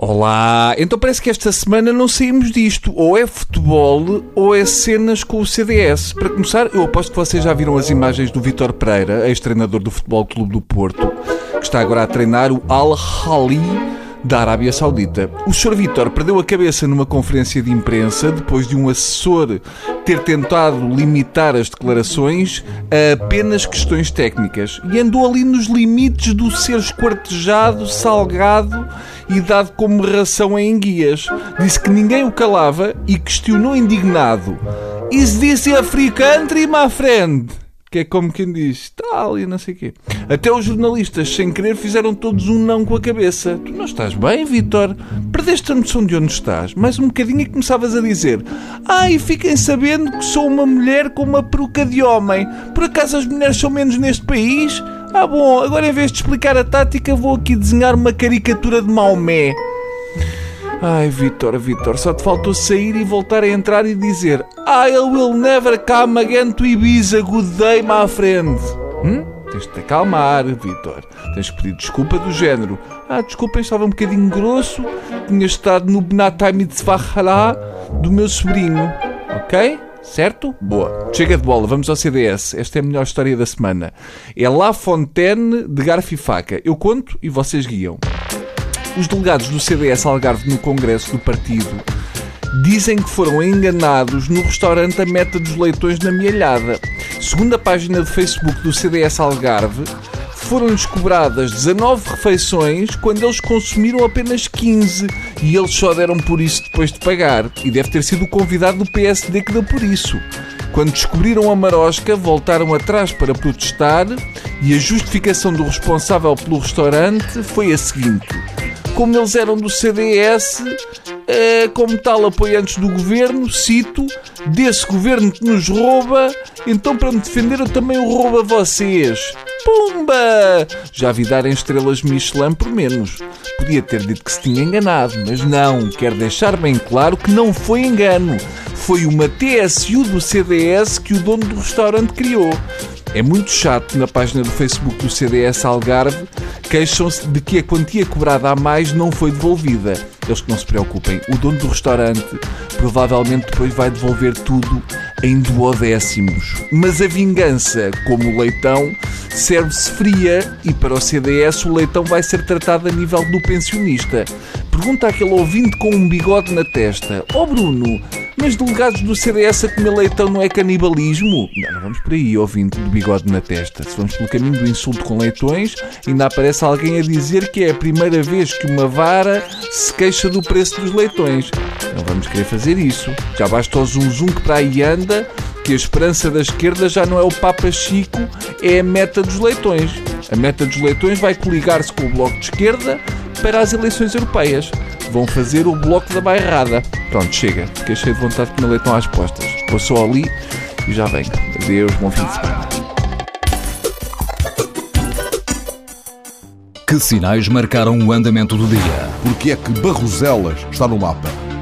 Olá! Então parece que esta semana não saímos disto. Ou é futebol ou é cenas com o CDS. Para começar, eu aposto que vocês já viram as imagens do Vítor Pereira, ex-treinador do Futebol Clube do Porto, que está agora a treinar o Al-Hali da Arábia Saudita. O Sr. Vítor perdeu a cabeça numa conferência de imprensa depois de um assessor ter tentado limitar as declarações a apenas questões técnicas e andou ali nos limites do ser esquartejado, salgado e dado como ração em enguias. Disse que ninguém o calava e questionou indignado: Is this a free country, my friend? Que é como quem diz, está ali, não sei o quê. Até os jornalistas, sem querer, fizeram todos um não com a cabeça. Tu não estás bem, Vitor? Perdeste a noção de onde estás. Mais um bocadinho e começavas a dizer Ai, ah, fiquem sabendo que sou uma mulher com uma peruca de homem. Por acaso as mulheres são menos neste país? Ah, bom, agora em vez de explicar a tática, vou aqui desenhar uma caricatura de Maomé. Ai, Vitor, Vitor, só te faltou sair e voltar a entrar e dizer I will never come again to Ibiza, good day, my friend. Hum? Tens de te acalmar, Vitor. Tens que pedir desculpa do género. Ah, desculpa, estava um bocadinho grosso. Tinha estado no Benatai Mitzvah do meu sobrinho. Ok? Certo? Boa. Chega de bola, vamos ao CDS. Esta é a melhor história da semana. É La Fontaine de garfo e faca. Eu conto e vocês guiam. Os delegados do CDS Algarve no Congresso do Partido dizem que foram enganados no restaurante A Meta dos Leitões na Mielhada. Segundo a página de Facebook do CDS Algarve, foram-lhes cobradas 19 refeições quando eles consumiram apenas 15 e eles só deram por isso depois de pagar. E deve ter sido o convidado do PSD que deu por isso. Quando descobriram a marosca, voltaram atrás para protestar e a justificação do responsável pelo restaurante foi a seguinte: como eles eram do CDS, eh, como tal apoiantes do governo, cito, desse governo que nos rouba, então para me defender eu também o roubo a vocês. Pumba! Já vi darem estrelas Michelin por menos. Podia ter dito que se tinha enganado, mas não. Quero deixar bem claro que não foi engano. Foi uma TSU do CDS que o dono do restaurante criou. É muito chato na página do Facebook do CDS Algarve queixam-se de que a quantia cobrada a mais não foi devolvida. Eles que não se preocupem, o dono do restaurante provavelmente depois vai devolver tudo em duodécimos. Mas a vingança, como o leitão, serve-se fria e para o CDS o leitão vai ser tratado a nível do pensionista. Pergunta aquele ouvinte com um bigode na testa: Ó oh Bruno, mas delegados do CDS a comer leitão não é canibalismo? Não, não vamos por aí, ouvinte do bigode na testa. Se vamos pelo caminho do insulto com leitões, ainda aparece alguém a dizer que é a primeira vez que uma vara se queixa do preço dos leitões. Não vamos querer fazer isso. Já basta o zum zum que para aí anda, que a esperança da esquerda já não é o Papa Chico, é a meta dos leitões. A meta dos leitões vai coligar-se com o Bloco de Esquerda para as eleições europeias. Vão fazer o bloco da bairrada. Pronto, chega. Fiquei cheio de vontade de comer leitão às postas. Vou só ali e já venho. Adeus, bom fim de semana. Que sinais marcaram o andamento do dia? Porque é que Barroselas está no mapa?